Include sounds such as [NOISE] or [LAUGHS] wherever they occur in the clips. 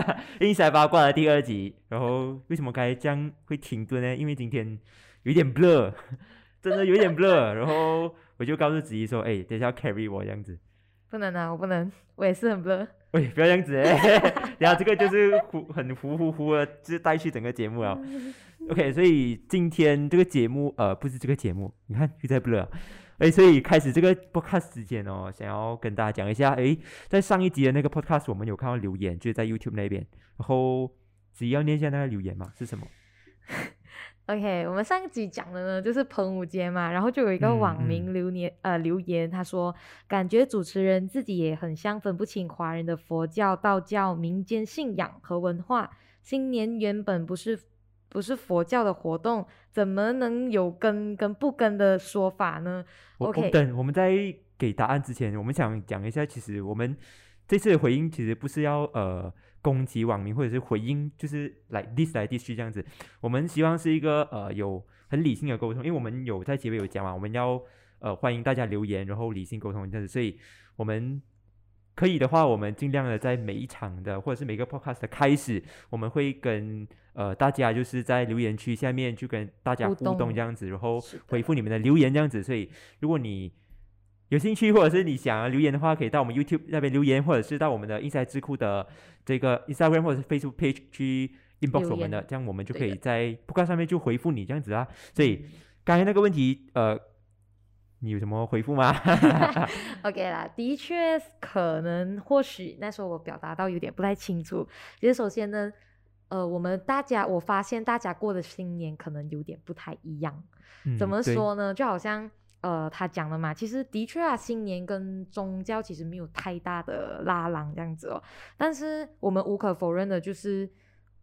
[LAUGHS] 硬塞八卦的第二集。然后为什么刚才这样会停顿呢？因为今天有点 blur，[LAUGHS] 真的有点 blur。[LAUGHS] 然后我就告诉子怡说：“哎，等下要 carry 我这样子。”不能啊，我不能，我也是很 blur。喂，不要这样子哎！然后这个就是糊很糊糊糊的，就是带去整个节目了。OK，所以今天这个节目呃不是这个节目，你看又在 blur。哎，所以开始这个 podcast 时间哦，想要跟大家讲一下，哎，在上一集的那个 podcast 我们有看到留言，就是在 YouTube 那边，然后只要念一下那个留言嘛，是什么？[LAUGHS] OK，我们上一集讲的呢，就是彭武节嘛，然后就有一个网民留言，呃，留言他说，感觉主持人自己也很像分不清华人的佛教、道教、民间信仰和文化。新年原本不是不是佛教的活动，怎么能有跟跟不跟的说法呢？我等我们在给答案之前，我们想讲一下，其实我们这次的回应其实不是要呃攻击网民，或者是回应就是来 this 来 this 这样子。我们希望是一个呃有很理性的沟通，因为我们有在结尾有讲嘛，我们要呃欢迎大家留言，然后理性沟通这样子。所以我们可以的话，我们尽量的在每一场的或者是每个 podcast 的开始，我们会跟呃大家就是在留言区下面去跟大家互动这样子，然后回复你们的留言这样子。所以如果你有兴趣，或者是你想要留言的话，可以到我们 YouTube 那边留言，或者是到我们的 Inside 智库的这个 Instagram 或者是 Facebook page 去 inbox 我们的，这样我们就可以在 podcast 上面就回复你这样子啊。所以刚才那个问题，呃，你有什么回复吗？[LAUGHS] OK 啦，的确可能或许那时候我表达到有点不太清楚。其实首先呢，呃，我们大家我发现大家过的新年可能有点不太一样。怎么说呢？就好像。呃，他讲了嘛，其实的确啊，新年跟宗教其实没有太大的拉郎这样子哦。但是我们无可否认的就是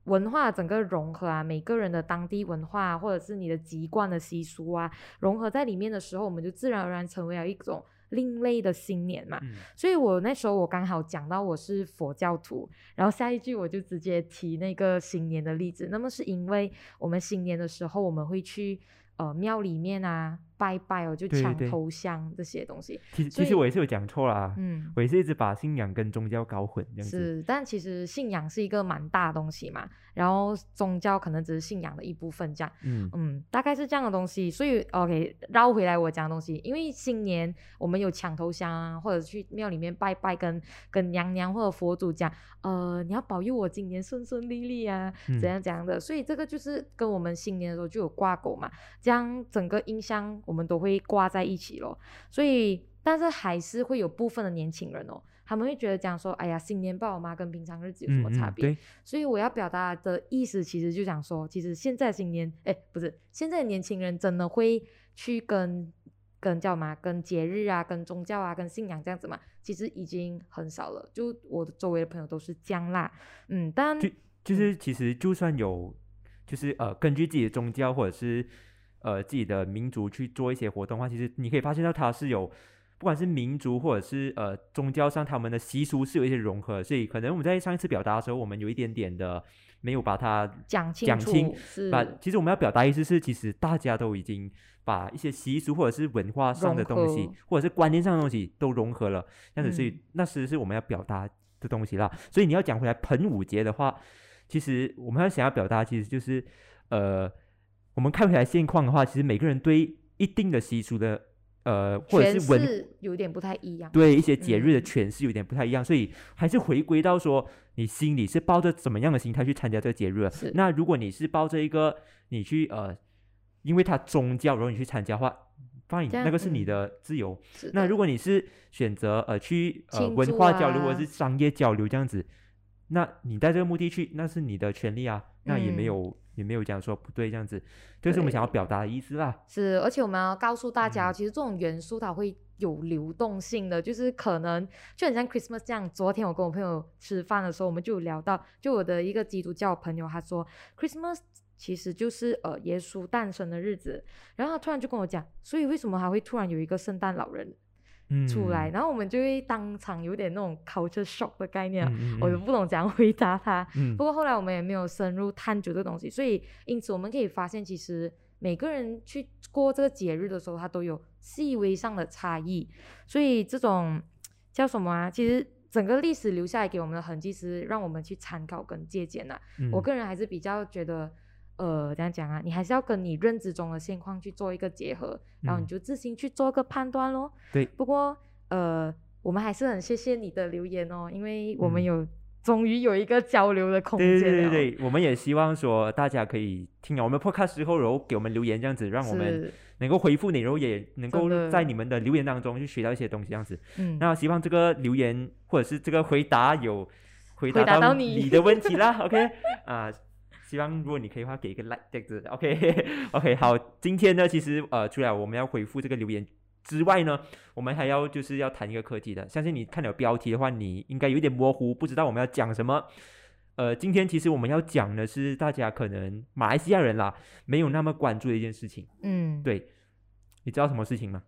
文化整个融合啊，每个人的当地文化或者是你的籍贯的习俗啊，融合在里面的时候，我们就自然而然成为了一种另类的新年嘛。所以我那时候我刚好讲到我是佛教徒，然后下一句我就直接提那个新年的例子。那么是因为我们新年的时候，我们会去呃庙里面啊。拜拜哦，就抢头香这些东西。其实其实我也是有讲错啦，嗯，我也是一直把信仰跟宗教搞混这样子。是，但其实信仰是一个蛮大的东西嘛，然后宗教可能只是信仰的一部分这样。嗯嗯，大概是这样的东西。所以 OK，绕回来我讲的东西，因为新年我们有抢头香啊，或者去庙里面拜拜，跟跟娘娘或者佛祖讲，呃，你要保佑我今年顺顺利利啊，怎样怎样的。所以这个就是跟我们新年的时候就有挂钩嘛，这样整个音箱。我们都会挂在一起咯，所以但是还是会有部分的年轻人哦，他们会觉得讲说，哎呀，新年爸妈跟平常日子有什么差别？所以我要表达的意思其实就想说，其实现在新年，哎，不是现在的年轻人真的会去跟跟叫嘛，跟节日啊，跟宗教啊，跟信仰这样子嘛，其实已经很少了。就我的周围的朋友都是这样啦，嗯，但就就是其实就算有，就是呃，根据自己的宗教或者是。呃，自己的民族去做一些活动的话，其实你可以发现到它是有，不管是民族或者是呃宗教上，他们的习俗是有一些融合。所以可能我们在上一次表达的时候，我们有一点点的没有把它讲清讲清。把其实我们要表达意思是，其实大家都已经把一些习俗或者是文化上的东西，或者是观念上的东西都融合了。这样子，所以那是是我们要表达的东西啦。所以你要讲回来盆舞节的话，其实我们要想要表达，其实就是呃。我们看回来现况的话，其实每个人对一定的习俗的，呃，或者是文有点不太一样，对一些节日的诠释有点不太一样，所以还是回归到说，你心里是抱着怎么样的心态去参加这个节日？那如果你是抱着一个你去呃，因为它宗教，然后你去参加的话，放你那个是你的自由。那如果你是选择呃去呃文化交流或者是商业交流这样子，那你带这个目的去，那是你的权利啊，那也没有。也没有讲说不对这样子，这是我们想要表达的意思啦。是，而且我们要告诉大家，其实这种元素它会有流动性的，就是可能就很像 Christmas 这样。昨天我跟我朋友吃饭的时候，我们就有聊到，就我的一个基督教朋友，他说 Christmas 其实就是呃耶稣诞生的日子，然后他突然就跟我讲，所以为什么还会突然有一个圣诞老人？出来，然后我们就会当场有点那种 culture shock 的概念，我就不懂怎样 [LAUGHS] 回答他。不过后来我们也没有深入探究这东西，所以因此我们可以发现，其实每个人去过这个节日的时候，他都有细微上的差异。所以这种叫什么啊？其实。整个历史留下来给我们的痕迹是让我们去参考跟借鉴呐。我个人还是比较觉得，呃，这样讲啊？你还是要跟你认知中的现况去做一个结合，然后你就自行去做个判断咯。对。不过，呃，我们还是很谢谢你的留言哦，因为我们有终于有一个交流的空间。对对对对，我们也希望说大家可以听了我们 podcast 之后，然后给我们留言这样子，让我们。能够回复你，然后也能够在你们的留言当中去学到一些东西，这样子。嗯，那希望这个留言或者是这个回答有回答到你的问题啦。[LAUGHS] OK，啊，希望如果你可以的话，给一个 like 这样子。[LAUGHS] OK，OK，好，今天呢，其实呃，除了我们要回复这个留言之外呢，我们还要就是要谈一个课题的。相信你看了标题的话，你应该有点模糊，不知道我们要讲什么。呃，今天其实我们要讲的是大家可能马来西亚人啦，没有那么关注的一件事情。嗯，对，你知道什么事情吗？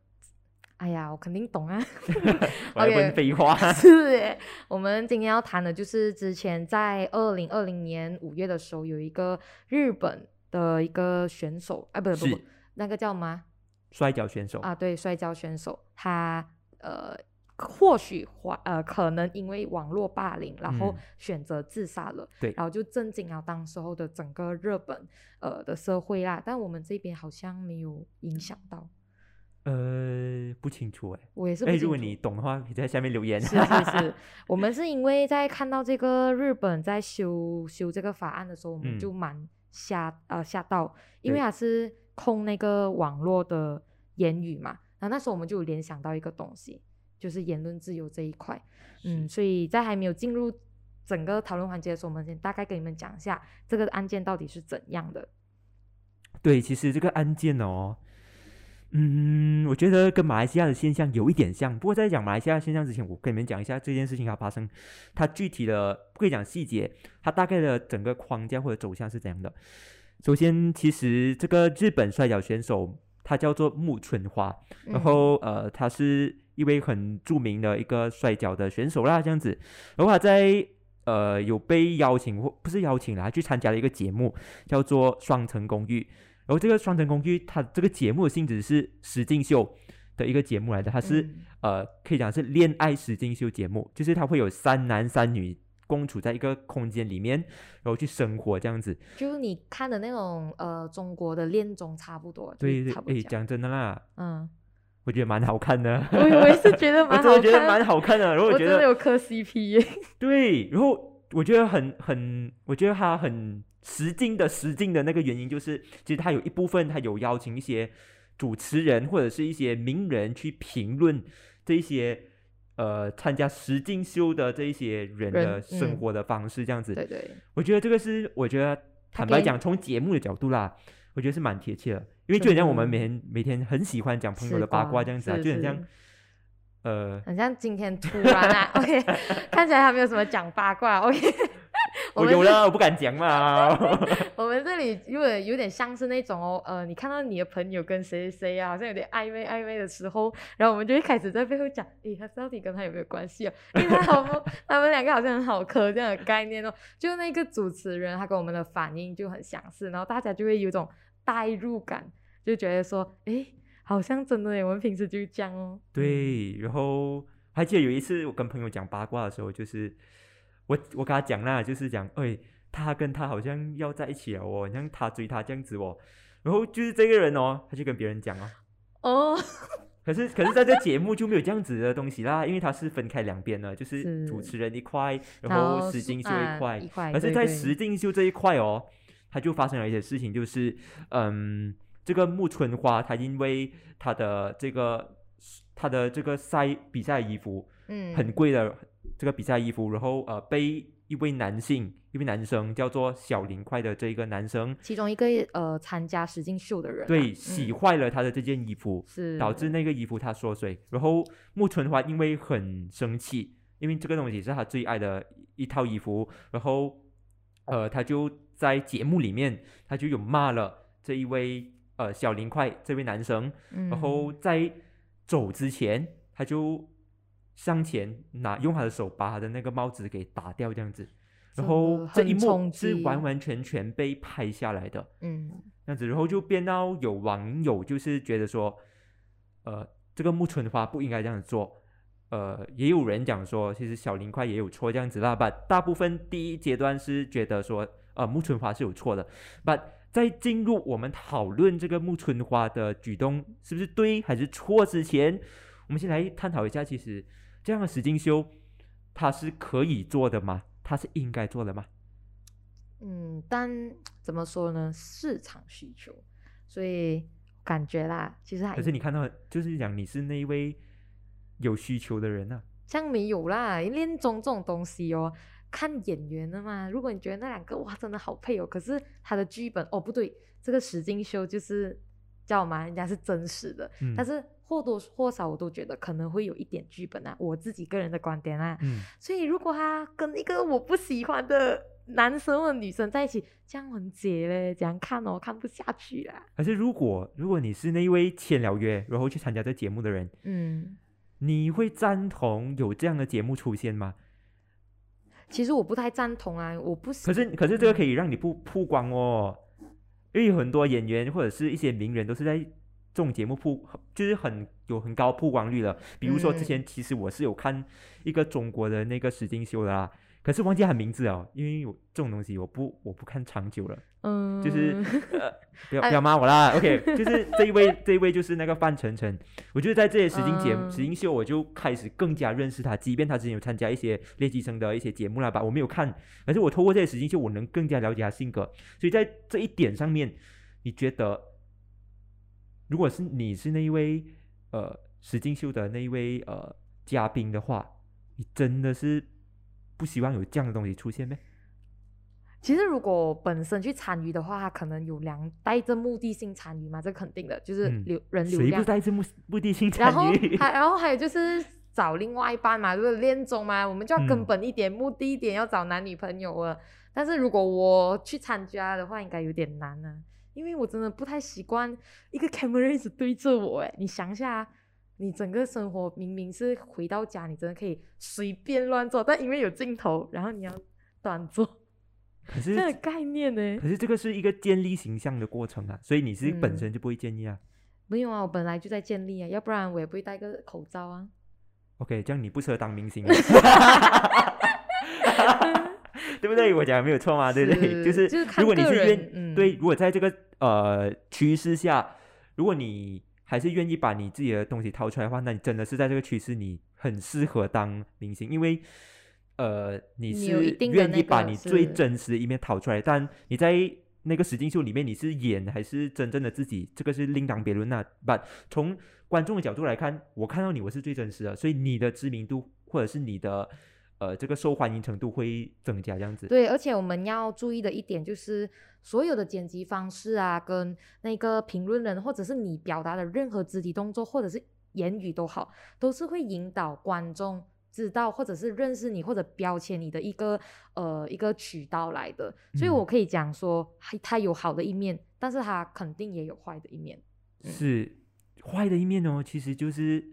哎呀，我肯定懂啊。[LAUGHS] 我要问废话。[LAUGHS] 是耶，我们今天要谈的就是之前在二零二零年五月的时候，有一个日本的一个选手，哎，不不不，那个叫什么？摔跤选手啊，对，摔跤选手，他呃。或许或呃，可能因为网络霸凌，然后选择自杀了。对，然后就震惊了当时候的整个日本呃的社会啦。但我们这边好像没有影响到。呃，不清楚哎。我也是。哎，如果你懂的话，可以在下面留言。是是是，[LAUGHS] 我们是因为在看到这个日本在修修这个法案的时候，我们就蛮吓呃吓到，因为它是控那个网络的言语嘛。然后那时候我们就联想到一个东西。就是言论自由这一块，嗯，所以在还没有进入整个讨论环节的时候，我们先大概跟你们讲一下这个案件到底是怎样的。对，其实这个案件哦，嗯，我觉得跟马来西亚的现象有一点像。不过在讲马来西亚现象之前，我跟你们讲一下这件事情它发生，它具体的不可以讲细节，它大概的整个框架或者走向是怎样的。首先，其实这个日本摔跤选手他叫做木村花，然后呃，他是。一位很著名的一个摔跤的选手啦，这样子，然后他在呃有被邀请或不是邀请啦，去参加了一个节目，叫做《双层公寓》。然后这个《双层公寓》它这个节目的性质是实境秀的一个节目来的，它是呃可以讲是恋爱实境秀节目，就是它会有三男三女共处在一个空间里面，然后去生活这样子。就是你看的那种呃中国的恋综差不多。对对，哎，讲真的啦，嗯。我觉得蛮好看的，我我也是觉得蛮好看，[LAUGHS] 我觉得蛮好看的。然后我觉得有磕 CP，对。然后我觉得很很，我觉得他很实劲的实劲的那个原因就是，其实他有一部分他有邀请一些主持人或者是一些名人去评论这一些呃参加实境秀的这一些人的生活的方式，这样子。对对，我觉得这个是我觉得坦白讲，从节目的角度啦，我觉得是蛮贴切的。因为就很像我们每天每天很喜欢讲朋友的八卦这样子啊，就很像，呃，很像今天突然啊，OK，[LAUGHS] 看起来还没有什么讲八卦，OK，我有了，我不敢讲嘛。[LAUGHS] 我们这里如果有点像是那种哦，呃，你看到你的朋友跟谁谁啊，好像有点暧昧暧昧的时候，然后我们就会开始在背后讲，诶，他到底跟他有没有关系啊？[LAUGHS] 因为他好们他们两个好像很好磕这样的概念哦。就那个主持人他跟我们的反应就很相似，然后大家就会有种。代入感就觉得说，诶，好像真的耶，我们平时就这样哦。对，然后还记得有一次我跟朋友讲八卦的时候，就是我我跟他讲啦，就是讲，哎，他跟他好像要在一起了哦，像他追他这样子哦。然后就是这个人哦，他就跟别人讲哦。哦。可是可是在这节目就没有这样子的东西啦，因为他是分开两边的，就是主持人一块，然后石金秀一块，而是在石金秀这一块哦。他就发生了一些事情，就是，嗯，这个木村花，他因为他的这个他的这个赛比赛衣服，嗯，很贵的这个比赛衣服，然后呃，被一位男性，一位男生叫做小林快的这一个男生，其中一个呃参加实境秀的人，对，洗坏了他的这件衣服，是。导致那个衣服他缩水，然后木村花因为很生气，因为这个东西是他最爱的一套衣服，然后呃，他就。在节目里面，他就有骂了这一位呃小林快这位男生，然后在走之前，他就向前拿用他的手把他的那个帽子给打掉，这样子，然后这一幕是完完全全被拍下来的，嗯，这样子，然后就变到有网友就是觉得说，呃，这个木村花不应该这样做，呃，也有人讲说，其实小林块也有错这样子啦。把大部分第一阶段是觉得说，呃，木村花是有错的。把在进入我们讨论这个木村花的举动是不是对还是错之前，我们先来探讨一下，其实这样的实境秀，它是可以做的吗？它是应该做的吗？嗯，但怎么说呢？市场需求，所以感觉啦，其实还可是你看到，就是讲你是那一位有需求的人啊，像没有啦，恋综这种东西哦，看演员的嘛。如果你觉得那两个哇，真的好配哦，可是他的剧本哦不对，这个实境秀就是叫嘛，人家是真实的，但是或多或少我都觉得可能会有一点剧本啊，我自己个人的观点啊。嗯，所以如果他跟一个我不喜欢的。男生或女生在一起这样很解嘞，这样看哦，看不下去啦。可是如果如果你是那一位签了约然后去参加这节目的人，嗯，你会赞同有这样的节目出现吗？其实我不太赞同啊，我不。可是可是这个可以让你不曝光哦，因为有很多演员或者是一些名人都是在这种节目曝，就是很有很高曝光率的。比如说之前其实我是有看一个中国的那个实境秀的啦。可是忘记他名字哦，因为我这种东西我不我不看长久了，嗯，就是呃不要不要骂我啦，OK，就是这一位这一位就是那个范丞丞，我觉得在这些实境节实境秀我就开始更加认识他，即便他之前有参加一些练习生的一些节目啦吧，我没有看，可是我透过这些实境秀我能更加了解他性格，所以在这一点上面，你觉得如果是你是那一位呃实境秀的那一位呃嘉宾的话，你真的是。不希望有这样的东西出现吗？其实如果本身去参与的话，他可能有两带着目的性参与嘛，这肯定的，就是流人流量。谁不带着目目的性参与？然后还然后还有就是找另外一半嘛，就是恋综嘛，我们就要根本一点，目的一点，要找男女朋友了。但是如果我去参加的话，应该有点难呢，因为我真的不太习惯一个 camera 一直对着我。哎，你想一下。你整个生活明明是回到家，你真的可以随便乱做，但因为有镜头，然后你要短做，可是这个概念呢？可是这个是一个建立形象的过程啊，所以你是本身就不会建立啊？没有啊，我本来就在建立啊，要不然我也不会戴个口罩啊。OK，这样你不适合当明星，[LAUGHS] 对不对？我讲没有错嘛，对不对？[LAUGHS] 就是如果你是愿对，如果在这个呃趋势下，如果你。还是愿意把你自己的东西掏出来的话，那你真的是在这个趋势，你很适合当明星，因为，呃，你是愿意把你最真实的一面掏出来。但你在那个实境秀里面，你是演还是真正的自己，这个是另当别论。那把从观众的角度来看，我看到你，我是最真实的，所以你的知名度或者是你的。呃，这个受欢迎程度会增加，这样子。对，而且我们要注意的一点就是，所有的剪辑方式啊，跟那个评论人，或者是你表达的任何肢体动作，或者是言语都好，都是会引导观众知道，或者是认识你，或者标签你的一个呃一个渠道来的。所以我可以讲说，它有好的一面，但是它肯定也有坏的一面。是坏的一面哦，其实就是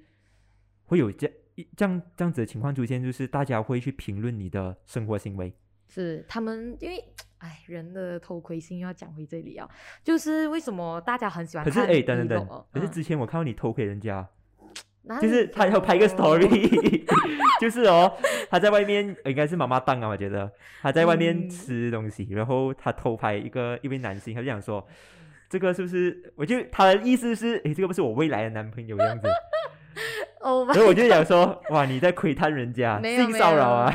会有这。这样这样子的情况出现，就是大家会去评论你的生活行为。是他们因为，哎，人的偷窥心要讲回这里啊，就是为什么大家很喜欢？可是哎，等等等，可是之前我看到你偷窥 [TSK] 人家，就是他要拍一个 story，[LAUGHS] 就是哦，他在外面应该是妈妈档啊，我觉得他在外面吃东西，然后他偷拍一个一位男性，他就想说，这个是不是？我就他的意思是，哎，这个不是我未来的男朋友这样子。[LAUGHS] 所以我就想说，哇，你在窥探人家性骚扰啊？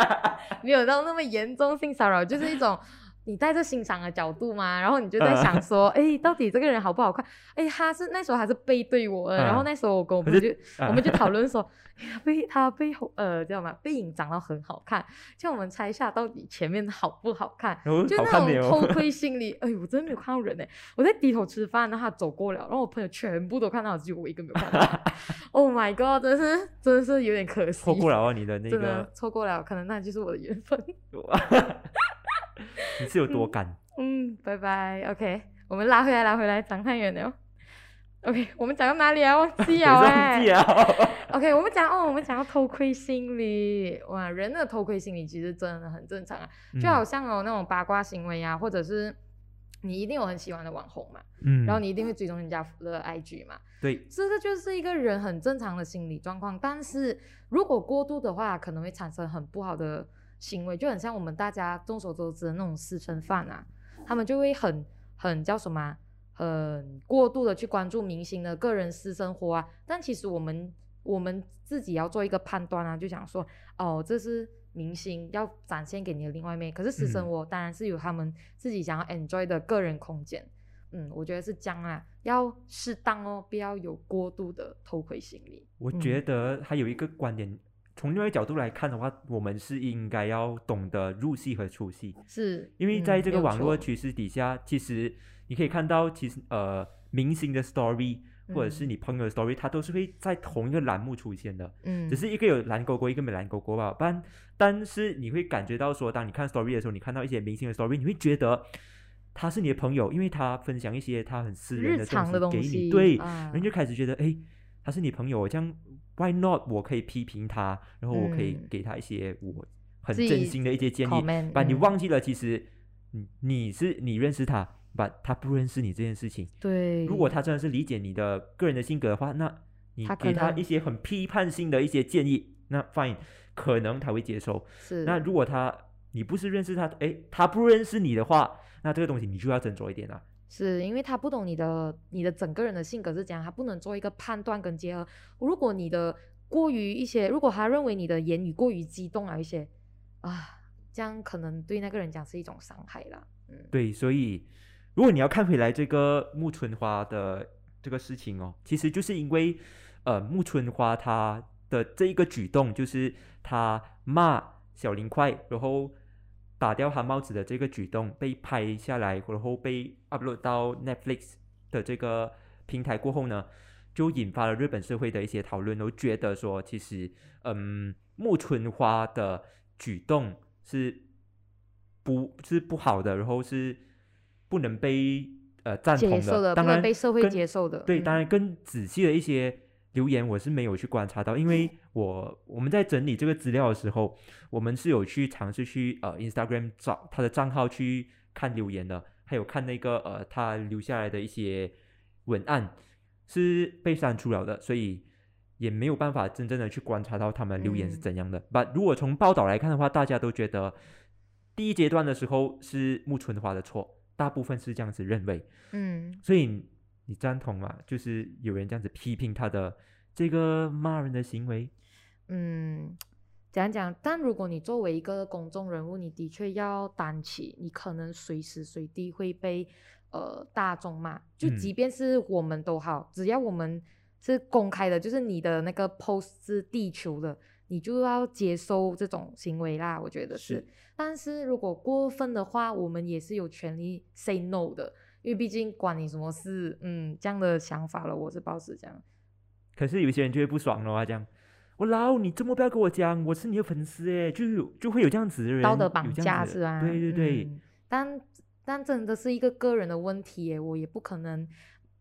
[LAUGHS] 没有到那么严重性骚扰，就是一种你带着欣赏的角度嘛，然后你就在想 [LAUGHS] 说，哎，到底这个人好不好看？哎，他是那时候还是背对我的，然后那时候我跟我们就我们就讨论说。[LAUGHS] 背他背后呃，知道吗？背影长得很好看，叫我们猜一下到底前面好不好看？就那种偷窥 [LAUGHS] 心理。哎，我真的没有看到人哎，我在低头吃饭，然后他走过了，然后我朋友全部都看到，只有我一个没有看到。Oh my god，真是真的是有点可惜。错过了你的那个，错过了，可能那就是我的缘分。你是有多干？嗯，拜拜。OK，我们拉回来，拉回来，讲太远了。OK，我们讲到哪里啊？忘记 [LAUGHS] 了哎。OK，我们讲哦，我们讲到偷窥心理。哇，人的偷窥心理其实真的很正常啊，就好像哦那种八卦行为啊，或者是你一定有很喜欢的网红嘛，嗯，然后你一定会追踪人家的 IG 嘛，对，这个就是一个人很正常的心理状况。但是如果过度的话，可能会产生很不好的行为，就很像我们大家众所周知的那种私生饭啊，他们就会很很叫什么，很过度的去关注明星的个人私生活啊。但其实我们我们自己要做一个判断啊，就想说，哦，这是。明星要展现给你的另外一面，可是私生活当然是有他们自己想要 enjoy 的个人空间。嗯，我觉得是这样啊，要适当哦，不要有过度的偷窥心理。我觉得还有一个观点，从另外角度来看的话，我们是应该要懂得入戏和出戏。是，因为在这个网络趋势底下，其实你可以看到，其实呃，明星的 story。或者是你朋友的 story，它都是会在同一个栏目出现的，嗯，只是一个有蓝勾勾，一个没蓝勾勾吧。但但是你会感觉到说，当你看 story 的时候，你看到一些明星的 story，你会觉得他是你的朋友，因为他分享一些他很私人的东西给你，对，然后就开始觉得，哎，他是你朋友，这样 why not？我可以批评他，然后我可以给他一些我很真心的一些建议，把你忘记了，其实你你是你认识他。把他不认识你这件事情，对。如果他真的是理解你的个人的性格的话，那你给他一些很批判性的一些建议，那 fine，可能他会接受。是。那如果他你不是认识他，诶，他不认识你的话，那这个东西你就要斟酌一点了。是因为他不懂你的你的整个人的性格是怎样，他不能做一个判断跟结合。如果你的过于一些，如果他认为你的言语过于激动了一些，啊，这样可能对那个人讲是一种伤害啦。嗯，对，所以。如果你要看回来这个木村花的这个事情哦，其实就是因为，呃，木村花他的这一个举动，就是他骂小林快，然后打掉他帽子的这个举动被拍下来，然后被 upload 到 Netflix 的这个平台过后呢，就引发了日本社会的一些讨论，都觉得说，其实，嗯，木村花的举动是不，是不好的，然后是。不能被呃赞同的，当然被社会接受的。对，当然更仔细的一些留言，我是没有去观察到，因为我我们在整理这个资料的时候，我们是有去尝试去呃 Instagram 找他的账号去看留言的，还有看那个呃他留下来的一些文案是被删除了的，所以也没有办法真正的去观察到他们留言是怎样的。把如果从报道来看的话，大家都觉得第一阶段的时候是木村花的错。大部分是这样子认为，嗯，所以你赞同吗？就是有人这样子批评他的这个骂人的行为，嗯，讲讲。但如果你作为一个公众人物，你的确要担起，你可能随时随地会被呃大众骂。就即便是我们都好，只要我们是公开的，就是你的那个 post 是地球的。你就要接受这种行为啦，我觉得是。但是如果过分的话，我们也是有权利 say no 的，因为毕竟管你什么事？嗯，这样的想法了，我是保持这样。可是有些人就会不爽了啊，这样，我老你这么不要跟我讲，我是你的粉丝哎，就有就会有这样子的人，道德绑架是吧？对对对。但但真的是一个个人的问题耶，我也不可能，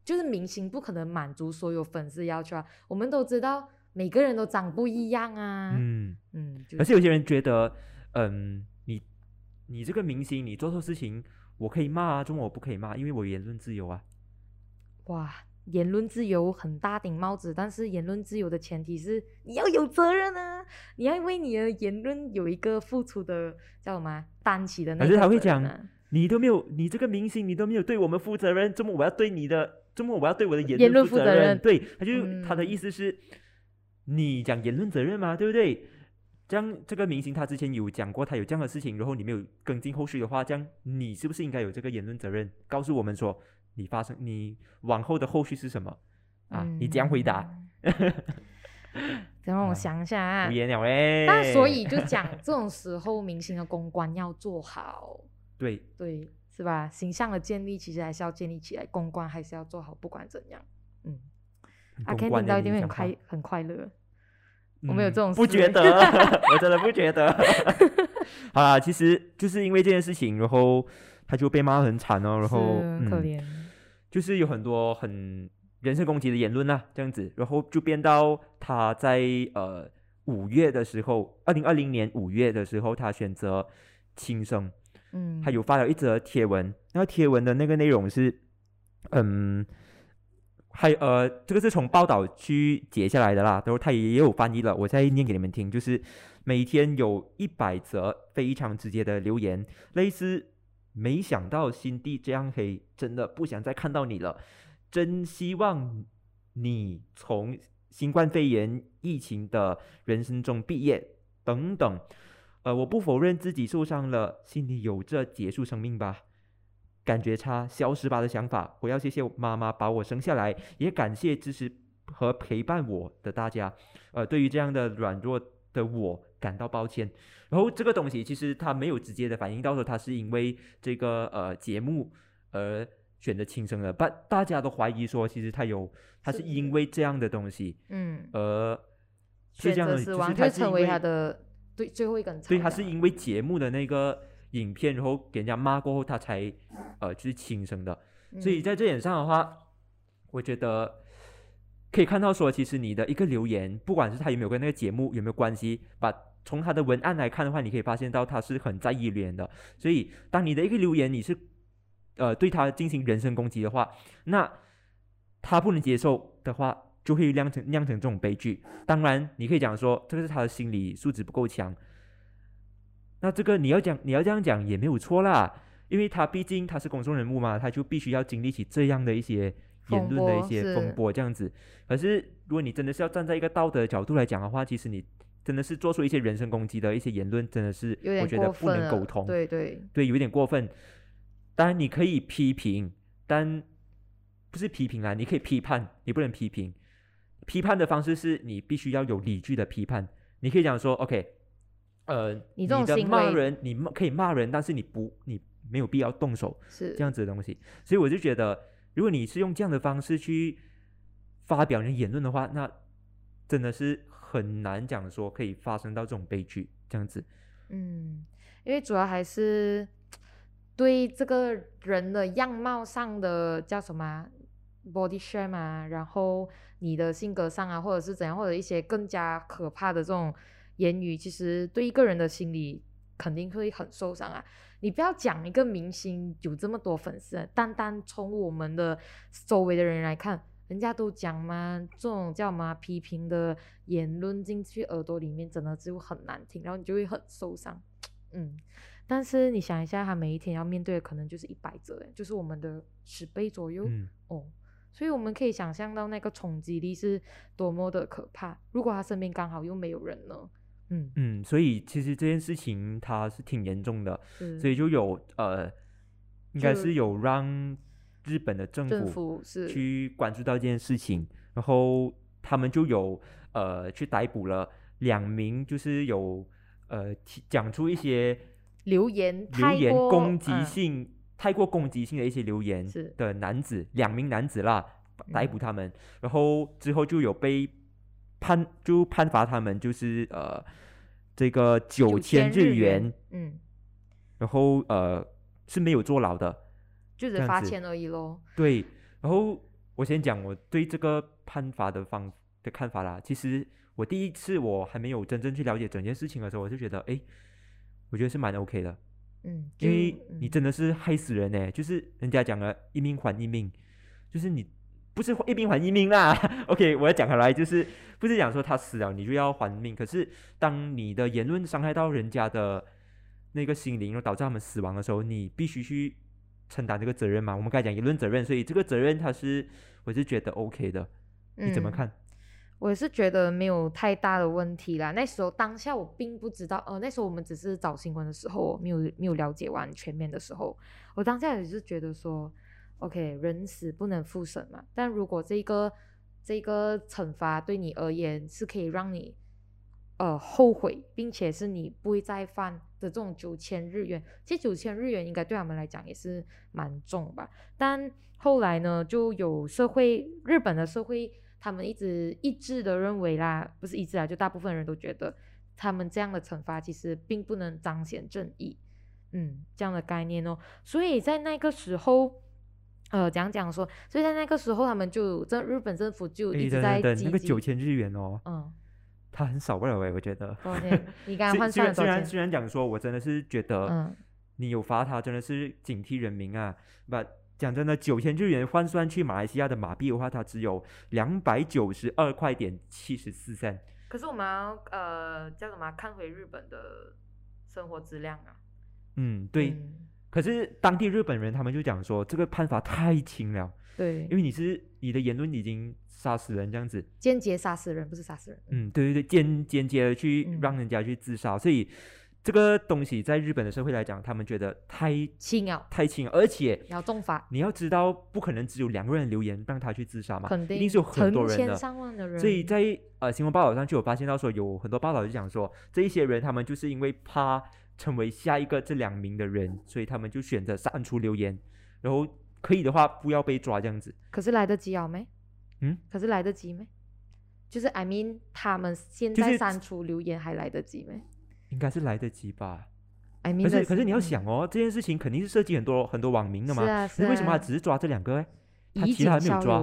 就是明星不可能满足所有粉丝要求啊，我们都知道。每个人都长不一样啊，嗯嗯，可是有些人觉得，嗯，你你这个明星，你做错事情，我可以骂啊，中我不可以骂，因为我言论自由啊。哇，言论自由很大顶帽子，但是言论自由的前提是你要有责任啊，你要为你的言论有一个付出的叫什么担起的那个可是他会讲，你都没有，你这个明星你都没有对我们负责任，这么我要对你的，这么我要对我的言论负责任？对，他就他的意思是。你讲言论责任嘛？对不对？这样这个明星他之前有讲过他有这样的事情，然后你没有跟进后续的话，这样你是不是应该有这个言论责任？告诉我们说你发生你往后的后续是什么啊？你这样回答？等我想一下啊。无言了嘞。那所以就讲这种时候，明星的公关要做好。对对，是吧？形象的建立其实还是要建立起来，公关还是要做好，不管怎样，嗯。阿 Ken 听到一定会很快很快乐，我没有这种不觉得，[LAUGHS] 我真的不觉得。[LAUGHS] 好啦，其实就是因为这件事情，然后他就被骂很惨哦，然后可怜，就是有很多很人身攻击的言论啊，这样子，然后就变到他在呃五月的时候，二零二零年五月的时候，他选择轻生，嗯，他有发了一则贴文，那个贴文的那个内容是，嗯，还呃，这个是从报道区截下来的啦，然后他也也有翻译了，我再念给你们听，就是每天有一百则非常直接的留言，类似没想到心地这样黑，真的不想再看到你了，真希望你从新冠肺炎疫情的人生中毕业，等等。呃，我不否认自己受伤了，心里有着结束生命吧，感觉差，消失吧的想法。我要谢谢妈妈把我生下来，也感谢支持和陪伴我的大家。呃，对于这样的软弱的我感到抱歉。然后这个东西其实他没有直接的反映到说他是因为这个呃节目而选择轻生的，但大家都怀疑说其实他有他是因为这样的东西，嗯，呃，选择死亡就成为他的。对，最后一根。所以他是因为节目的那个影片，然后给人家骂过后，他才呃就是轻生的。所以在这点上的话，我觉得可以看到说，其实你的一个留言，不管是他有没有跟那个节目有没有关系，把从他的文案来看的话，你可以发现到他是很在意留言的。所以当你的一个留言，你是呃对他进行人身攻击的话，那他不能接受的话。就会酿成酿成这种悲剧。当然，你可以讲说这个是他的心理素质不够强。那这个你要讲你要这样讲也没有错啦，因为他毕竟他是公众人物嘛，他就必须要经历起这样的一些言论的一些风波这样子。可是如果你真的是要站在一个道德角度来讲的话，其实你真的是做出一些人身攻击的一些言论，真的是我觉得不能沟通。对对对，有点过分。当然你可以批评，但不是批评啊，你可以批判，你不能批评。批判的方式是你必须要有理据的批判。你可以讲说，OK，呃，你的骂人，你骂可以骂人，但是你不，你没有必要动手，是这样子的东西。所以我就觉得，如果你是用这样的方式去发表你的言论的话，那真的是很难讲说可以发生到这种悲剧这样子。嗯，因为主要还是对这个人的样貌上的叫什么？body shame 啊，然后你的性格上啊，或者是怎样，或者一些更加可怕的这种言语，其实对一个人的心理肯定会很受伤啊。你不要讲一个明星有这么多粉丝，单单从我们的周围的人来看，人家都讲嘛，这种叫嘛批评的言论进去耳朵里面，真的就很难听，然后你就会很受伤。嗯，但是你想一下，他每一天要面对的可能就是一百折，就是我们的十倍左右哦。所以我们可以想象到那个冲击力是多么的可怕。如果他身边刚好又没有人呢？嗯。嗯，所以其实这件事情它是挺严重的，所以就有呃，应该是有让日本的政府去关注到这件事情，然后他们就有呃去逮捕了两名就是有呃讲出一些留言留言攻击性。太过攻击性的一些留言的男子，两名男子啦，逮捕他们，然后之后就有被判，就判罚他们就是呃这个九千日元，嗯，然后呃是没有坐牢的，就是罚钱而已喽。对，然后我先讲我对这个判罚的方的看法啦。其实我第一次我还没有真正去了解整件事情的时候，我就觉得，哎，我觉得是蛮 OK 的。嗯，因为你真的是害死人呢，就是人家讲了一命还一命，就是你不是一命还一命啦。[LAUGHS] OK，我要讲回来，就是不是讲说他死了你就要还命，可是当你的言论伤害到人家的那个心灵，而导致他们死亡的时候，你必须去承担这个责任嘛。我们刚才讲言论责任，所以这个责任他是我是觉得 OK 的，你怎么看？我是觉得没有太大的问题啦。那时候当下我并不知道，呃，那时候我们只是找新闻的时候，没有没有了解完全面的时候，我当下也是觉得说，OK，人死不能复生嘛。但如果这个这个惩罚对你而言是可以让你呃后悔，并且是你不会再犯的这种九千日元，其实九千日元应该对他们来讲也是蛮重吧。但后来呢，就有社会日本的社会。他们一直一致的认为啦，不是一致啊，就大部分人都觉得，他们这样的惩罚其实并不能彰显正义，嗯，这样的概念哦。所以在那个时候，呃，讲讲说，所以在那个时候，他们就在日本政府就一直在那个九千日元哦，嗯，[LAUGHS] 他很少不了哎，我觉得。你刚刚换算虽然虽然讲说我真的是觉得，嗯，你有罚他，真的是警惕人民啊！不讲真的，九千日元换算去马来西亚的马币的话，它只有两百九十二块点七十四三。可是我们要呃叫什么？看回日本的生活质量啊。嗯，对。可是当地日本人他们就讲说，这个判罚太轻了。对，因为你是你的言论已经杀死人这样子，间接杀死人不是杀死人。嗯，对对对，间间接的去让人家去自杀，所以这个东西在日本的社会来讲，他们觉得太轻了，太轻，而且要重罚。你要知道，不可能只有两个人留言让他去自杀嘛，肯定一定是有很多人的，上万的人。所以在呃新闻报道上就有发现到说，有很多报道就讲说，这一些人他们就是因为怕。成为下一个这两名的人，所以他们就选择删除留言，然后可以的话不要被抓这样子。可是来得及啊没？嗯？可是来得及没？就是 I mean 他们现在删除留言还来得及没？应该是来得及吧。I mean 可是可是你要想哦，这件事情肯定是涉及很多很多网民的嘛。是啊是啊。为什么他只是抓这两个？他其他还没有抓。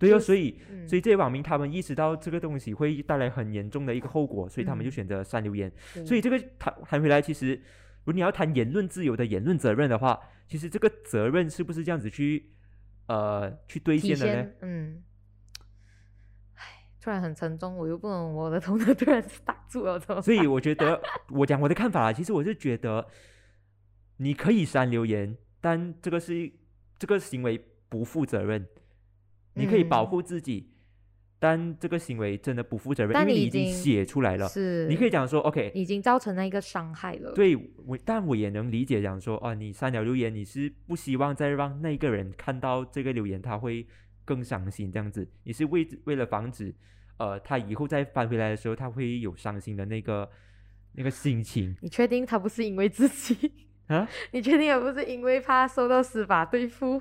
对哦，所以所以这些网民他们意识到这个东西会带来很严重的一个后果，所以他们就选择删留言。所以这个谈谈回来，其实如果你要谈言论自由的言论责任的话，其实这个责任是不是这样子去呃去兑现的呢？嗯，哎，突然很沉重，我又不能我的头脑 [LAUGHS] 突然打住了，所以我觉得我讲我的看法，其实我是觉得你可以删留言，但这个是这个行为不负责任。你可以保护自己，但这个行为真的不负责任，因为你已经写出来了。是，你可以讲说，OK，已经造成那一个伤害了。对，我但我也能理解，讲说，哦，你删了留言，你是不希望再让那个人看到这个留言，他会更伤心这样子。你是为为了防止，呃，他以后再翻回来的时候，他会有伤心的那个那个心情。你确定他不是因为自己啊？[LAUGHS] 你确定也不是因为怕受到司法对付？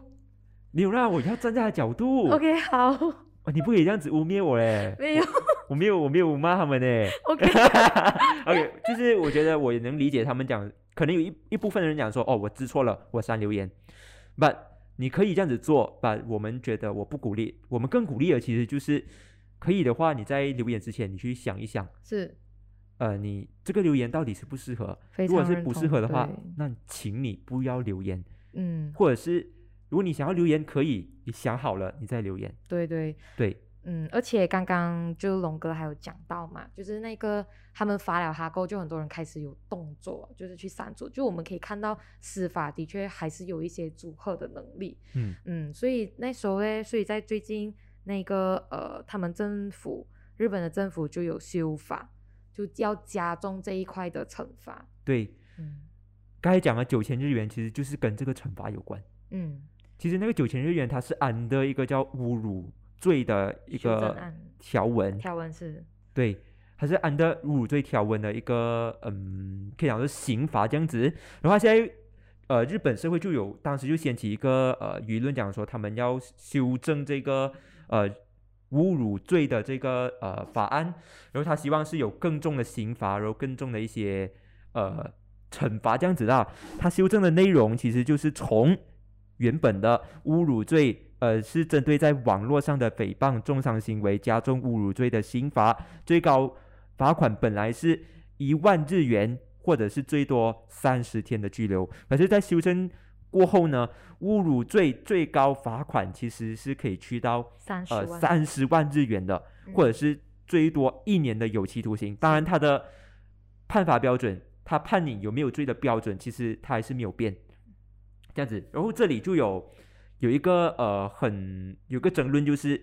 你有啦我要站在他角度。OK，好。你不可以这样子污蔑我嘞。没有，我没有，我没有骂他们呢。OK，OK，[LAUGHS] 就是我觉得我也能理解他们讲，可能有一一部分人讲说，哦，我知错了，我删留言。But 你可以这样子做，But 我们觉得我不鼓励，我们更鼓励的其实就是可以的话，你在留言之前，你去想一想，是，呃，你这个留言到底适不适合？如果是不适合的话，那请你不要留言。嗯，或者是。如果你想要留言，可以，你想好了，你再留言。对对对，嗯，而且刚刚就龙哥还有讲到嘛，就是那个他们发了哈够，就很多人开始有动作，就是去删除。就我们可以看到司法的确还是有一些组合的能力。嗯嗯，所以那时候呢，所以在最近那个呃，他们政府日本的政府就有修法，就要加重这一块的惩罚。对，嗯，刚才讲了九千日元，其实就是跟这个惩罚有关。嗯。其实那个九千日元，它是安的一个叫侮辱罪的一个条文，条文是，对，它是安的侮辱罪条文的一个，嗯，可以讲是刑罚这样子。然后现在，呃，日本社会就有当时就掀起一个呃舆论，讲说他们要修正这个呃侮辱罪的这个呃法案，然后他希望是有更重的刑罚，然后更重的一些呃惩罚这样子的。他修正的内容其实就是从原本的侮辱罪，呃，是针对在网络上的诽谤、重伤行为、加重侮辱罪的刑罚，最高罚款本来是一万日元，或者是最多三十天的拘留。可是，在修正过后呢，侮辱罪最高罚款其实是可以去到呃三十万日元的，或者是最多一年的有期徒刑。当然，他的判罚标准，他判你有没有罪的标准，其实他还是没有变。这样子，然后这里就有有一个呃很有个争论，就是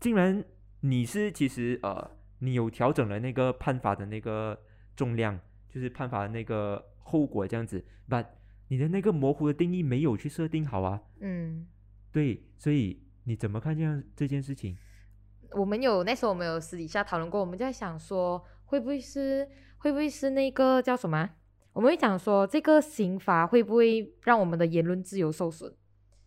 竟然你是其实呃你有调整了那个判罚的那个重量，就是判罚的那个后果这样子，but 你的那个模糊的定义没有去设定好啊。嗯，对，所以你怎么看这样这件事情？我们有那时候我们有私底下讨论过，我们在想说会不会是会不会是那个叫什么？我们会讲说，这个刑罚会不会让我们的言论自由受损？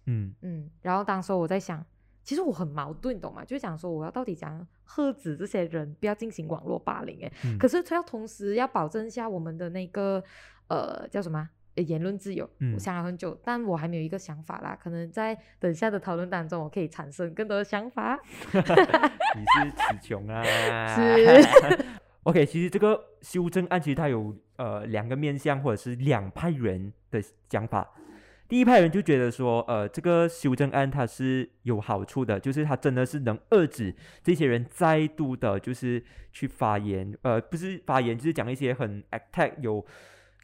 嗯嗯。然后当时我在想，其实我很矛盾，懂吗？就是讲说，我要到底讲喝止这些人不要进行网络霸凌，哎，可是他要同时要保证一下我们的那个呃叫什么言论自由。我想了很久，但我还没有一个想法啦。可能在等下的讨论当中，我可以产生更多的想法。[LAUGHS] 你是词穷啊？是。[LAUGHS] OK，其实这个修正案其实它有。呃两个面向或者是两派人的讲法。第一派人就觉得说，呃，这个修正案它是有好处的，就是它真的是能遏制这些人再度的，就是去发言，呃，不是发言，就是讲一些很 attack 有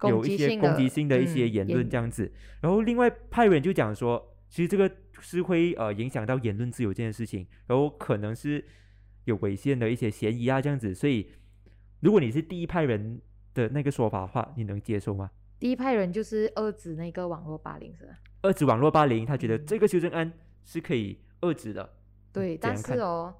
有一些攻击性的一些言论这样子。然后另外派人就讲说，其实这个是会呃影响到言论自由这件事情，然后可能是有违宪的一些嫌疑啊这样子。所以如果你是第一派人的那个说法的话，你能接受吗？第一派人就是遏制那个网络霸凌，是吧？遏制网络霸凌，他觉得这个修正案是可以遏制的。对，但是哦，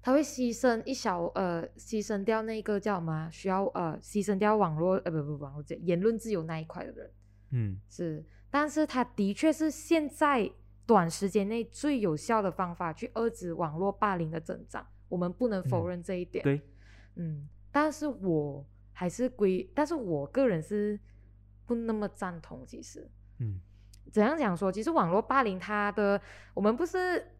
他会牺牲一小呃，牺牲掉那个叫什么？需要呃，牺牲掉网络呃，不不网络言论自由那一块的人。嗯，是，但是他的确是现在短时间内最有效的方法去遏制网络霸凌的增长，我们不能否认这一点。对，嗯，但是我还是归，但是我个人是。不那么赞同，其实，嗯，怎样讲说？其实网络霸凌，它的我们不是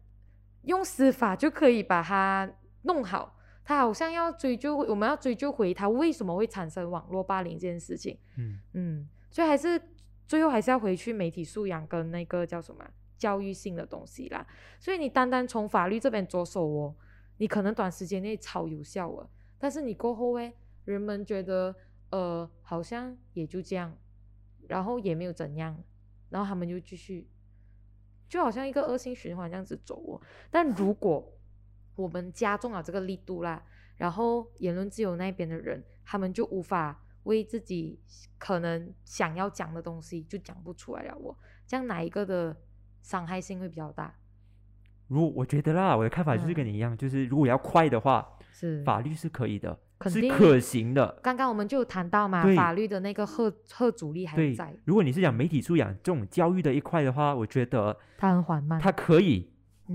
用司法就可以把它弄好，它好像要追究，我们要追究回它为什么会产生网络霸凌这件事情，嗯嗯，所以还是最后还是要回去媒体素养跟那个叫什么教育性的东西啦。所以你单单从法律这边着手哦，你可能短时间内超有效了，但是你过后诶，人们觉得呃好像也就这样。然后也没有怎样，然后他们就继续，就好像一个恶性循环这样子走哦。但如 [LAUGHS] 果我们加重了这个力度啦，然后言论自由那边的人，他们就无法为自己可能想要讲的东西就讲不出来了。我这样哪一个的伤害性会比较大？如我觉得啦，我的看法就是跟你一样，就是如果要快的话，是法律是可以的。是可行的。刚刚我们就谈到嘛，法律的那个贺贺阻力还在。如果你是讲媒体素养这种教育的一块的话，我觉得它很缓慢。它可以，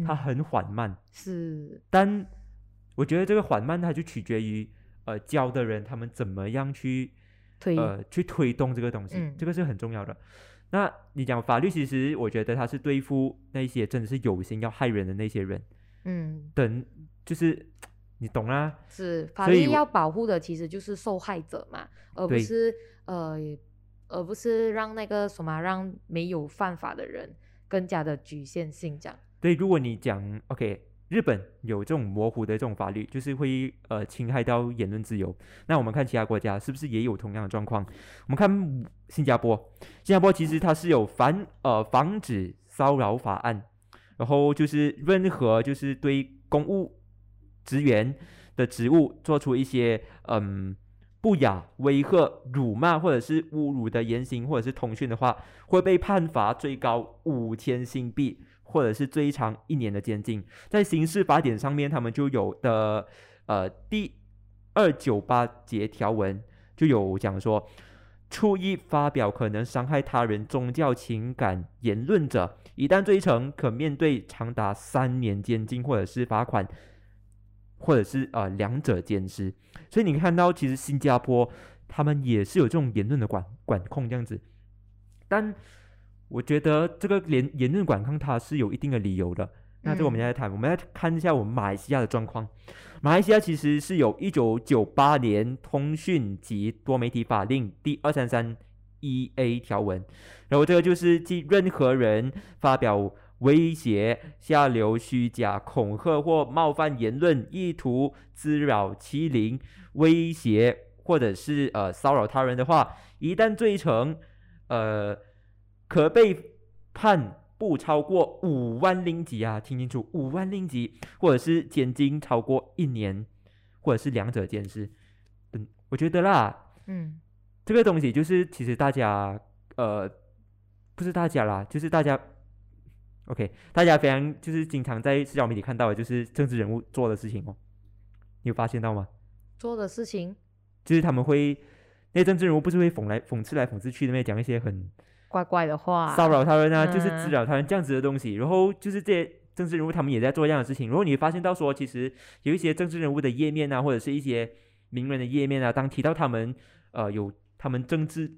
它很缓慢。是。但我觉得这个缓慢，它就取决于呃教的人他们怎么样去推呃去推动这个东西，这个是很重要的。那你讲法律，其实我觉得它是对付那些真的是有心要害人的那些人，嗯，等就是。你懂啊？是法律要保护的，其实就是受害者嘛，而不是呃，而不是让那个什么让没有犯法的人更加的局限性这样。对，如果你讲 OK，日本有这种模糊的这种法律，就是会呃侵害到言论自由。那我们看其他国家是不是也有同样的状况？我们看新加坡，新加坡其实它是有防呃防止骚扰法案，然后就是任何就是对公务。职员的职务做出一些嗯不雅、威吓、辱骂或者是侮辱的言行或者是通讯的话，会被判罚最高五千新币，或者是最长一年的监禁。在刑事法典上面，他们就有的呃第二九八节条文就有讲说，初一发表可能伤害他人宗教情感言论者，一旦罪成，可面对长达三年监禁或者是罚款。或者是呃两者兼施，所以你看到其实新加坡他们也是有这种言论的管管控这样子，但我觉得这个言言论管控它是有一定的理由的。那这个我们来谈，我们来看一下我们马来西亚的状况。马来西亚其实是有一九九八年通讯及多媒体法令第二三三一 A 条文，然后这个就是即任何人发表。威胁、下流、虚假、恐吓或冒犯言论，意图滋扰、欺凌、威胁或者是呃骚扰他人的话，一旦罪成，呃，可被判不超过五万令吉啊，听清楚，五万令吉，或者是监禁超过一年，或者是两者兼施。嗯，我觉得啦，嗯，这个东西就是其实大家呃，不是大家啦，就是大家。OK，大家非常就是经常在社交媒体看到的，就是政治人物做的事情哦。你有发现到吗？做的事情就是他们会，那些政治人物不是会讽来讽刺来讽刺去的，那边讲一些很怪怪的话，骚扰他人啊，就是滋扰他人这样子的东西。然后就是这些政治人物他们也在做这样的事情。然后你发现到说，其实有一些政治人物的页面啊，或者是一些名人的页面啊，当提到他们呃有他们政治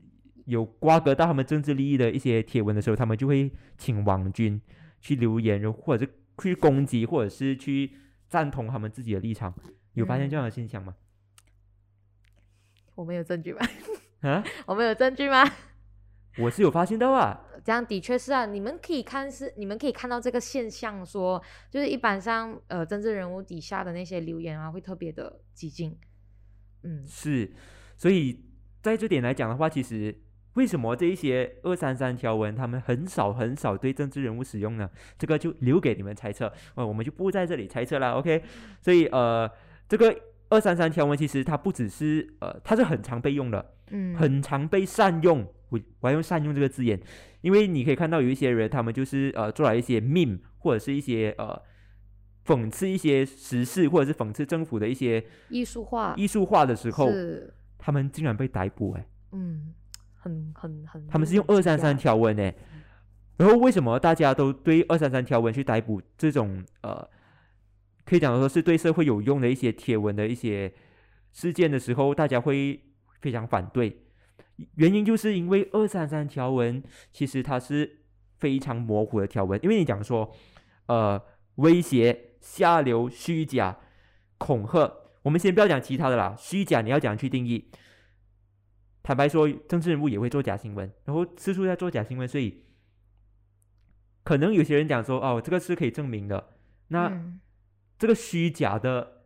有瓜葛到他们政治利益的一些贴文的时候，他们就会请王军。去留言，或者是去攻击，或者是去赞同他们自己的立场，有发现这样的现象吗？我没有证据吧？啊？[LAUGHS] 我们有证据吗？我是有发现到啊。这样的确是啊，你们可以看是，你们可以看到这个现象，说就是一般上呃政治人物底下的那些留言啊，会特别的激进。嗯，是，所以在这点来讲的话，其实为什么这一些二三三条文他们很少很少对政治人物使用呢？这个就留给你们猜测，呃，我们就不在这里猜测了。OK，所以呃，这个二三三条文其实它不只是呃，它是很常被用的，嗯，很常被善用。我我要用善用这个字眼，因为你可以看到有一些人，他们就是呃做了一些 meme 或者是一些呃讽刺一些时事或者是讽刺政府的一些艺术化艺术化的时候，他们竟然被逮捕哎，嗯，很很很，他们是用二三三条文呢，然后为什么大家都对二三三条文去逮捕这种呃可以讲说是对社会有用的一些贴文的一些事件的时候，大家会非常反对？原因就是因为二三三条文其实它是非常模糊的条文，因为你讲说，呃，威胁、下流、虚假、恐吓，我们先不要讲其他的啦，虚假你要讲去定义。坦白说，政治人物也会做假新闻，然后四处在做假新闻，所以可能有些人讲说，哦，这个是可以证明的。那这个虚假的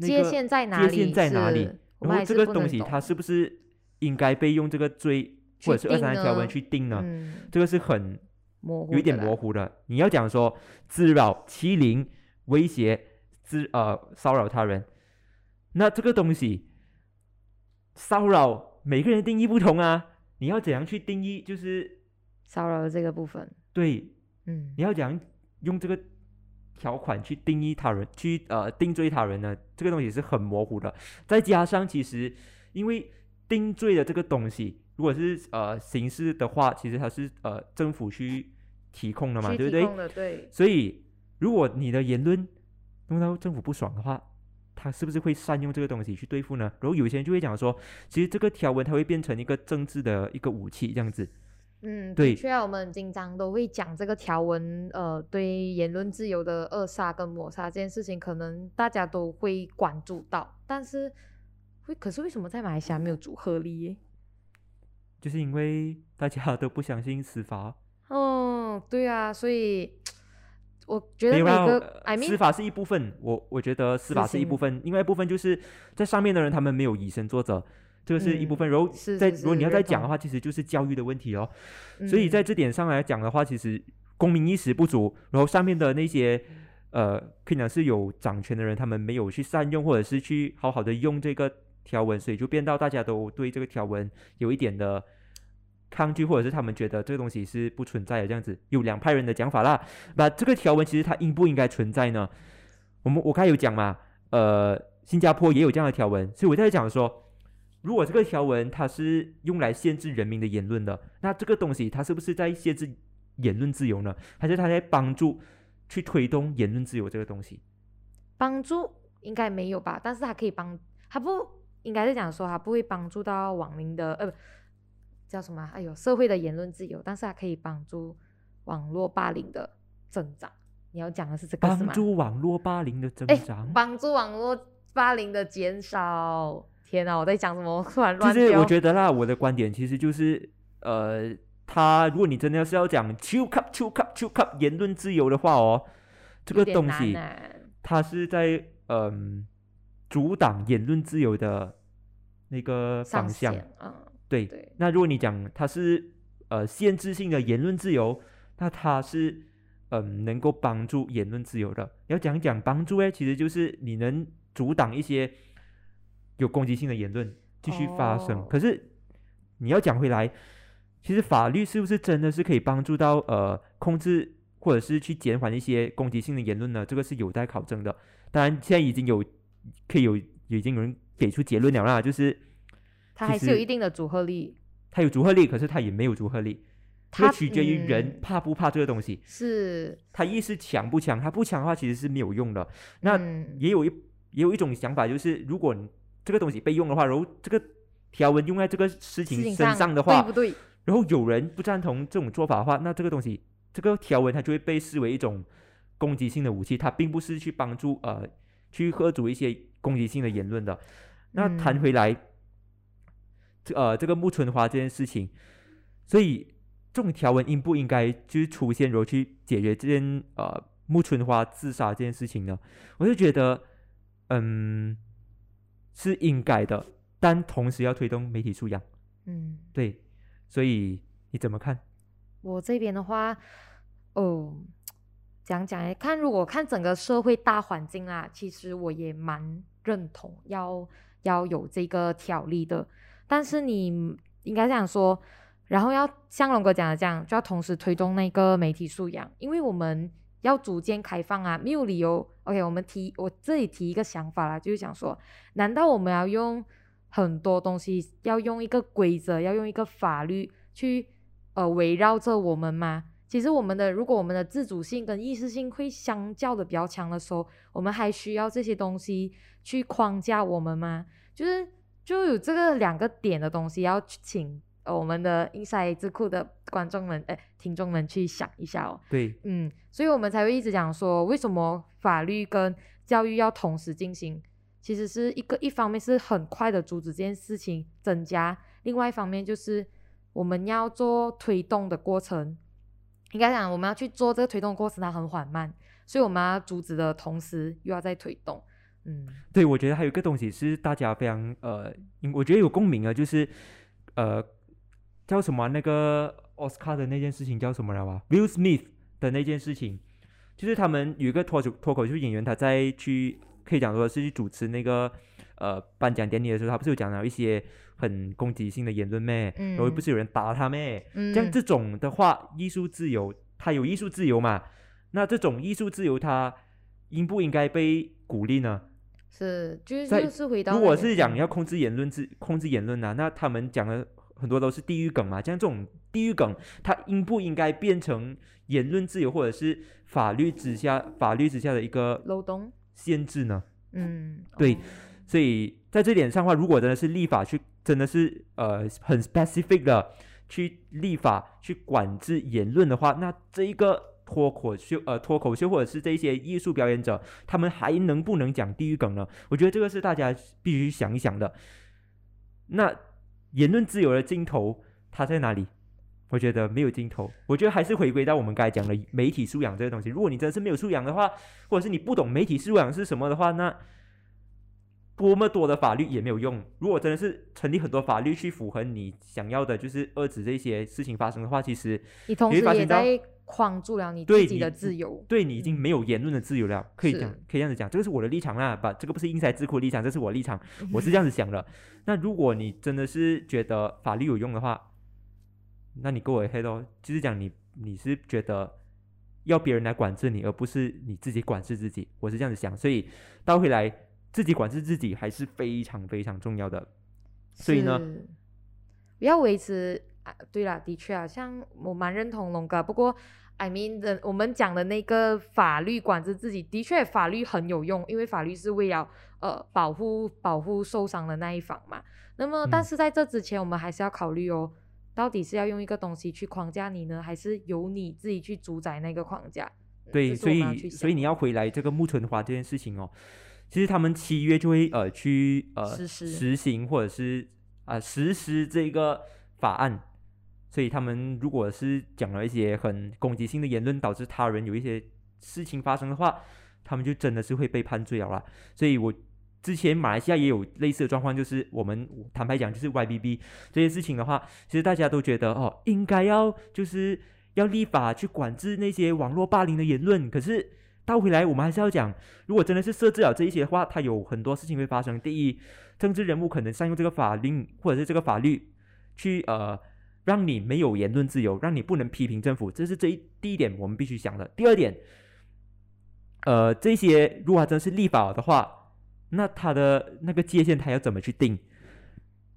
界限在哪里？界限在哪里？然后这个东西它是不是？应该被用这个罪或者是二三条文去定呢？这个是很模有一点模糊的。你要讲说滋扰、欺凌、威胁、滋呃骚扰他人，那这个东西骚扰每个人定义不同啊。你要怎样去定义就是骚扰的这个部分？对，嗯，你要讲用这个条款去定义他人，去呃定罪他人呢？这个东西是很模糊的。再加上其实因为。定罪的这个东西，如果是呃刑事的话，其实它是呃政府去提供的嘛，对不对？对。所以，如果你的言论弄到政府不爽的话，他是不是会善用这个东西去对付呢？然后有些人就会讲说，其实这个条文它会变成一个政治的一个武器，这样子。嗯，对。确啊，我们经常都会讲这个条文，呃，对言论自由的扼杀跟抹杀这件事情，可能大家都会关注到，但是会。可是为什么在马来西亚没有组合力？就是因为大家都不相信司法。哦，对啊，所以我觉得每个司法是一部分，我我觉得司法是一部分，另外一部分就是在上面的人他们没有以身作则，这个是一部分。然后在如果你要再讲的话，其实就是教育的问题哦。所以在这点上来讲的话，其实公民意识不足，然后上面的那些呃，可以讲是有掌权的人，他们没有去善用，或者是去好好的用这个。条文，所以就变到大家都对这个条文有一点的抗拒，或者是他们觉得这个东西是不存在的这样子。有两派人的讲法啦。那这个条文其实它应不应该存在呢？我们我刚才有讲嘛，呃，新加坡也有这样的条文，所以我在讲说，如果这个条文它是用来限制人民的言论的，那这个东西它是不是在限制言论自由呢？还是它在帮助去推动言论自由这个东西？帮助应该没有吧，但是它可以帮，它不。应该是讲说，它不会帮助到网民的，呃，不叫什么？哎呦，社会的言论自由，但是它可以帮助网络霸凌的增长。你要讲的是这个是吗？帮助网络霸凌的增长，帮助网络霸凌的减少。天哪，我在讲什么？突然乱就是我觉得啦，我的观点其实就是，呃，他如果你真的要是要讲 “two cup two cup two cup” 言论自由的话哦，这个东西，它是在嗯。阻挡言论自由的那个方向，嗯，对。那如果你讲它是呃限制性的言论自由，那它是嗯能够帮助言论自由的。要讲讲帮助哎，其实就是你能阻挡一些有攻击性的言论继续发生。可是你要讲回来，其实法律是不是真的是可以帮助到呃控制或者是去减缓一些攻击性的言论呢？这个是有待考证的。当然，现在已经有。可以有已经有人给出结论了啦，就是它还是有一定的组合力。它有组合力，可是它也没有组合力。它取决于人怕不怕这个东西。是。他意识强不强？他不强的话，其实是没有用的。那也有一也有一种想法，就是如果这个东西被用的话，然后这个条文用在这个事情身上的话，对不对？然后有人不赞同这种做法的话，那这个东西这个条文它就会被视为一种攻击性的武器，它并不是去帮助呃。去喝阻一些攻击性的言论的。那谈回来，这呃这个木村花这件事情，所以这种条文应不应该就是出现，然后去解决这件呃木村花自杀这件事情呢？我就觉得，嗯，是应该的，但同时要推动媒体素养。嗯，对，所以你怎么看？我这边的话，哦，讲讲诶，看如果看整个社会大环境啊，其实我也蛮认同要要有这个条例的。但是你应该这样说，然后要像龙哥讲的这样，就要同时推动那个媒体素养，因为我们要逐渐开放啊，没有理由。OK，我们提我这里提一个想法啦，就是想说，难道我们要用很多东西，要用一个规则，要用一个法律去？呃，围绕着我们吗？其实我们的，如果我们的自主性跟意识性会相较的比较强的时候，我们还需要这些东西去框架我们吗？就是就有这个两个点的东西，要请我们的 inside 智库的观众们、哎，听众们去想一下哦。对，嗯，所以我们才会一直讲说，为什么法律跟教育要同时进行？其实是一个一方面是很快的阻止这件事情增加，另外一方面就是。我们要做推动的过程，应该讲我们要去做这个推动过程，它很缓慢，所以我们要阻止的同时又要在推动。嗯，对，我觉得还有一个东西是大家非常呃，我觉得有共鸣啊，就是呃，叫什么那个奥斯卡的那件事情叫什么了吧？Will Smith 的那件事情，就是他们有一个脱口脱口秀演员，他在去可以讲说是去主持那个呃颁奖典礼的时候，他不是有讲到一些。很攻击性的言论咩？然后不是有人打他咩？像这种的话，艺术自由，他有艺术自由嘛？那这种艺术自由，他应不应该被鼓励呢？是，就是就是回到，如果是讲要控制言论自控制言论啊，那他们讲的很多都是地域梗嘛？像这种地域梗，它应不应该变成言论自由或者是法律之下法律之下的一个漏洞限制呢？嗯，对，所以在这点上话，如果真的是立法去。真的是呃很 specific 的去立法去管制言论的话，那这一个脱口秀呃脱口秀或者是这些艺术表演者，他们还能不能讲地狱梗呢？我觉得这个是大家必须想一想的。那言论自由的尽头它在哪里？我觉得没有尽头。我觉得还是回归到我们刚才讲的媒体素养这个东西。如果你真的是没有素养的话，或者是你不懂媒体素养是什么的话，那多么多的法律也没有用。如果真的是成立很多法律去符合你想要的，就是遏制这些事情发生的话，其实你同时也在框住了你自己的自由。对你已经没有言论的自由了。可以讲，可以这样子讲，这个是我的立场啦。把这个不是因才智库的立场，这是我立场，我是这样子想的。那如果你真的是觉得法律有用的话，那你跟我黑哦，就是讲你你是觉得要别人来管制你，而不是你自己管制自己。我是这样子想，所以倒回来。自己管制自己还是非常非常重要的，所以呢，不要维持啊。对啦，的确啊，像我蛮认同龙哥。不过，I mean 的，我们讲的那个法律管制自己，的确法律很有用，因为法律是为了呃保护保护受伤的那一方嘛。那么，但是在这之前，我们还是要考虑哦，到底是要用一个东西去框架你呢，还是由你自己去主宰那个框架？对，所以所以你要回来这个木村花这件事情哦。其实他们七月就会呃去呃实行或者是啊实施这个法案，所以他们如果是讲了一些很攻击性的言论，导致他人有一些事情发生的话，他们就真的是会被判罪了啦。所以我之前马来西亚也有类似的状况，就是我们坦白讲，就是 YBB 这些事情的话，其实大家都觉得哦，应该要就是要立法去管制那些网络霸凌的言论，可是。倒回来，我们还是要讲，如果真的是设置了这一些的话，它有很多事情会发生。第一，政治人物可能善用这个法令或者是这个法律，去呃让你没有言论自由，让你不能批评政府，这是这一第一点我们必须想的。第二点，呃，这些如果真是立法的话，那他的那个界限他要怎么去定？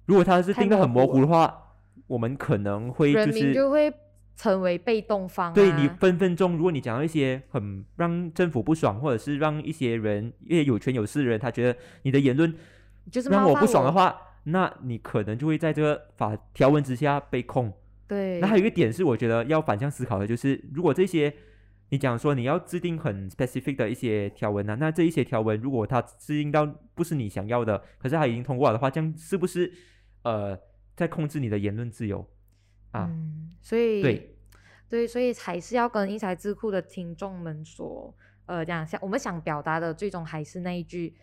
如果他是定的很模糊的话，我们可能会就是就会。成为被动方，对你分分钟，如果你讲到一些很让政府不爽，或者是让一些人一些有权有势的人，他觉得你的言论就是让我不爽的话，那你可能就会在这个法条文之下被控。对，那还有一个点是，我觉得要反向思考的，就是如果这些你讲说你要制定很 specific 的一些条文呢，那这一些条文如果它制定到不是你想要的，可是它已经通过了的话，这样是不是呃在控制你的言论自由啊。嗯，所以对对，所以还是要跟英才智库的听众们说，呃，这样想我们想表达的最终还是那一句，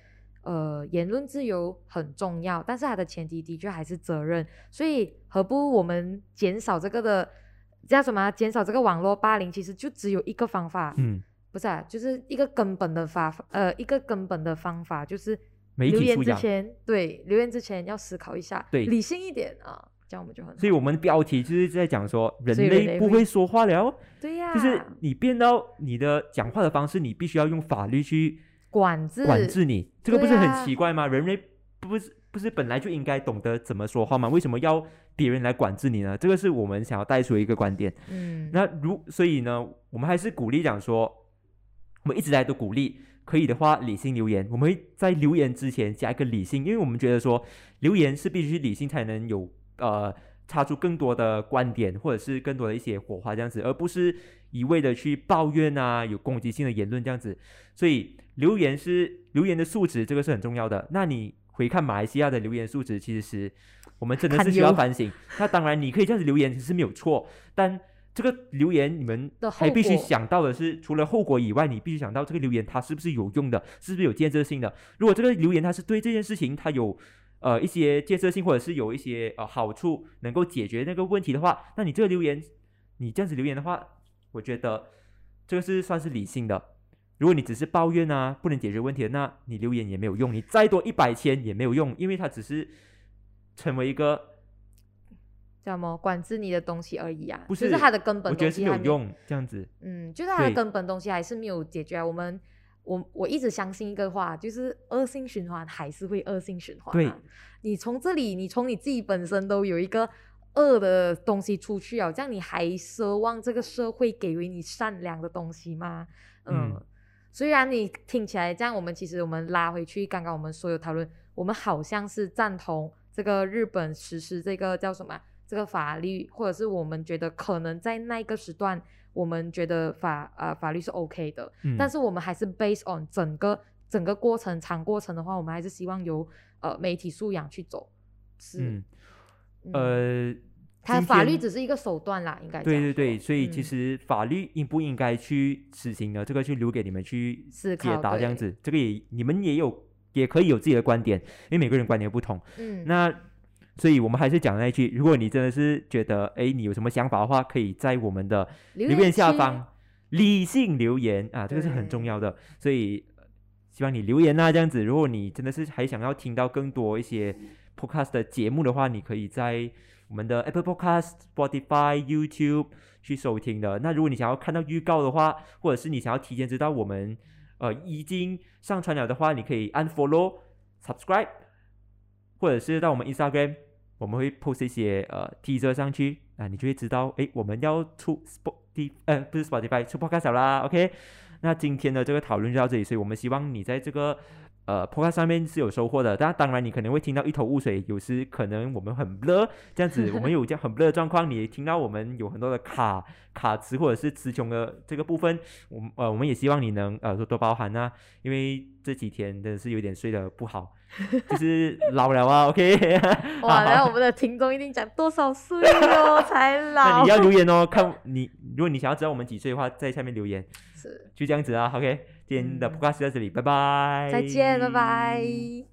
呃，言论自由很重要，但是它的前提的确还是责任。所以何不我们减少这个的叫什么？减少这个网络霸凌，其实就只有一个方法，嗯，不是，啊，就是一个根本的法，呃，一个根本的方法就是。媒留言之。前，对留言之前要思考一下，对理性一点啊，这样我们就很好。所以我们标题就是在讲说，人类不会说话了，对呀，就是你变到你的讲话的方式，你必须要用法律去管制管制你，这个不是很奇怪吗？人类不是不是本来就应该懂得怎么说话吗？为什么要别人来管制你呢？这个是我们想要带出一个观点。嗯，那如所以呢，我们还是鼓励讲说，我们一直以来都鼓励，可以的话理性留言。我们会在留言之前加一个理性，因为我们觉得说留言是必须理性才能有呃擦出更多的观点，或者是更多的一些火花这样子，而不是一味的去抱怨啊，有攻击性的言论这样子。所以留言是留言的素质，这个是很重要的。那你回看马来西亚的留言素质，其实是我们真的是需要反省。那当然你可以这样子留言是没有错，但这个留言你们还必须想到的是，除了后果以外，你必须想到这个留言它是不是有用的，是不是有建设性的。如果这个留言它是对这件事情它有呃一些建设性，或者是有一些呃好处能够解决那个问题的话，那你这个留言你这样子留言的话，我觉得这个是算是理性的。如果你只是抱怨啊，不能解决问题，那你留言也没有用，你再多一百千也没有用，因为它只是成为一个叫什么管制你的东西而已啊，不就是它的根本我觉得是东西还没，没有用这样子。嗯，就是它的根本东西还是没有解决啊。我们我我一直相信一个话，就是恶性循环还是会恶性循环、啊。对，你从这里，你从你自己本身都有一个恶的东西出去啊，这样你还奢望这个社会给予你善良的东西吗？嗯，嗯虽然你听起来这样，我们其实我们拉回去刚刚我们所有讨论，我们好像是赞同这个日本实施这个叫什么啊这个法律，或者是我们觉得可能在那个时段，我们觉得法呃法律是 OK 的，嗯，但是我们还是 based on 整个整个过程长过程的话，我们还是希望由呃媒体素养去走，是，呃，它法律只是一个手段啦，应该对对对，所以其嗯实法律应不应该去实行呢？这个就留给你们去解答这样子。这个也你们也有也可以有自己的观点，因为每个人观点不同。嗯，那所以我们还是讲那一句，如果你真的是觉得哎你有什么想法的话，可以在我们的留留言下方理性留言啊，这个是很重要的。所以呃希望你留言啊，这样子。如果你真的是还想要听到更多一些 podcast 的节目的话，你可以在我们的 Apple Podcast、Spotify、YouTube 去收听的。那如果你想要看到预告的话，或者是你想要提前知道我们呃已经上传了的话，你可以按 Follow、Subscribe，或者是到我们 Instagram，我们会 post 一些呃 teaser 上去啊，你就会知道，诶，我们要出 Spotify 呃不是 Spotify 出 podcast 啦，OK。那今天的这个讨论就到这里，所以我们希望你在这个呃 podcast 上面是有收获的。但当然你可能会听到一头雾水，有时可能我们很 blur 这样子，[LAUGHS] 我们有这样很 blur 的状况，你也听到我们有很多的卡卡词或者是词穷的这个部分，我们呃我们也希望你能呃多多包涵啊，因为这几天真的是有点睡得不好，[LAUGHS] 就是老了啊，OK？哇，[LAUGHS] 然好后我们的听众一定讲多少岁哦才那老你，要留言哦，看你如果你想要知道我们几岁的话，在下面留言，是，就这样子啊，OK，今天的嗯 podcast 就到这里，拜拜，再见，拜拜。